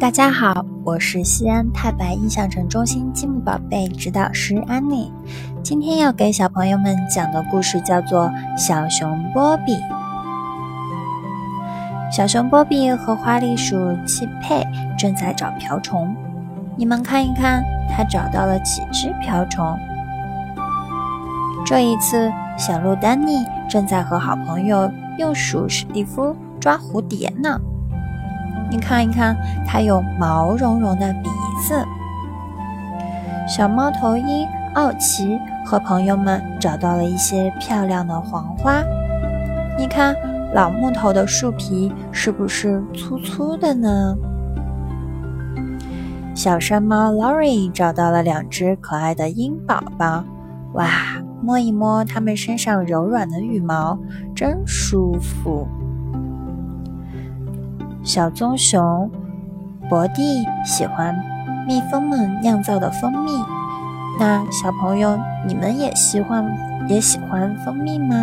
大家好，我是西安太白印象城中心积木宝贝指导师安妮。今天要给小朋友们讲的故事叫做《小熊波比》。小熊波比和花栗鼠契佩正在找瓢虫，你们看一看，他找到了几只瓢虫。这一次，小鹿丹尼正在和好朋友幼鼠史蒂夫抓蝴蝶呢。你看一看，它有毛茸茸的鼻子。小猫头鹰奥奇和朋友们找到了一些漂亮的黄花。你看，老木头的树皮是不是粗粗的呢？小山猫 Lori 找到了两只可爱的鹰宝宝。哇，摸一摸它们身上柔软的羽毛，真舒服。小棕熊博蒂喜欢蜜蜂们酿造的蜂蜜。那小朋友，你们也喜欢也喜欢蜂蜜吗？